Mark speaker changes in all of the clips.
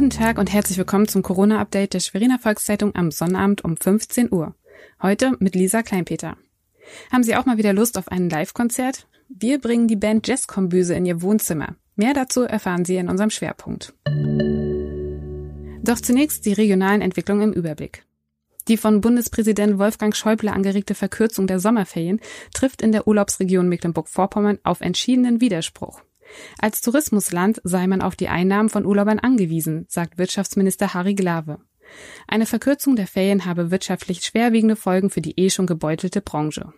Speaker 1: Guten Tag und herzlich willkommen zum Corona-Update der Schweriner Volkszeitung am Sonnabend um 15 Uhr. Heute mit Lisa Kleinpeter. Haben Sie auch mal wieder Lust auf ein Live-Konzert? Wir bringen die Band Jazzkombüse in Ihr Wohnzimmer. Mehr dazu erfahren Sie in unserem Schwerpunkt. Doch zunächst die regionalen Entwicklungen im Überblick. Die von Bundespräsident Wolfgang Schäuble angeregte Verkürzung der Sommerferien trifft in der Urlaubsregion Mecklenburg-Vorpommern auf entschiedenen Widerspruch. Als Tourismusland sei man auf die Einnahmen von Urlaubern angewiesen, sagt Wirtschaftsminister Harry Glawe. Eine Verkürzung der Ferien habe wirtschaftlich schwerwiegende Folgen für die eh schon gebeutelte Branche.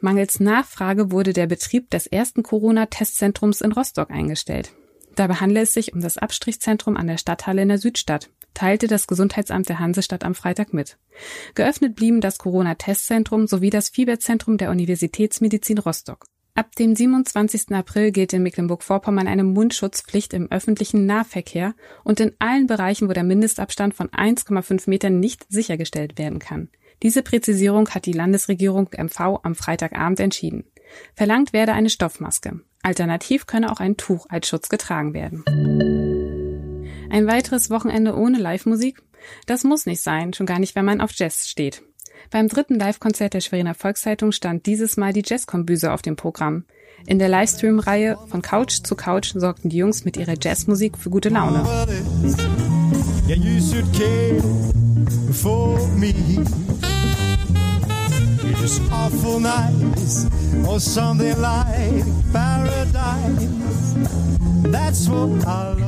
Speaker 1: Mangels Nachfrage wurde der Betrieb des ersten Corona-Testzentrums in Rostock eingestellt. Dabei handle es sich um das Abstrichzentrum an der Stadthalle in der Südstadt, teilte das Gesundheitsamt der Hansestadt am Freitag mit. Geöffnet blieben das Corona-Testzentrum sowie das Fieberzentrum der Universitätsmedizin Rostock. Ab dem 27. April gilt in Mecklenburg-Vorpommern eine Mundschutzpflicht im öffentlichen Nahverkehr und in allen Bereichen, wo der Mindestabstand von 1,5 Metern nicht sichergestellt werden kann. Diese Präzisierung hat die Landesregierung MV am Freitagabend entschieden. Verlangt werde eine Stoffmaske. Alternativ könne auch ein Tuch als Schutz getragen werden. Ein weiteres Wochenende ohne Live-Musik? Das muss nicht sein, schon gar nicht, wenn man auf Jazz steht. Beim dritten Live-Konzert der Schweriner Volkszeitung stand dieses Mal die Jazzkombüse auf dem Programm. In der Livestream-Reihe von Couch zu Couch sorgten die Jungs mit ihrer Jazzmusik für gute Laune.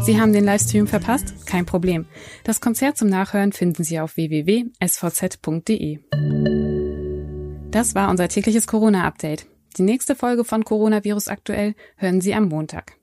Speaker 1: Sie haben den Livestream verpasst? Kein Problem. Das Konzert zum Nachhören finden Sie auf www.svz.de. Das war unser tägliches Corona-Update. Die nächste Folge von Coronavirus aktuell hören Sie am Montag.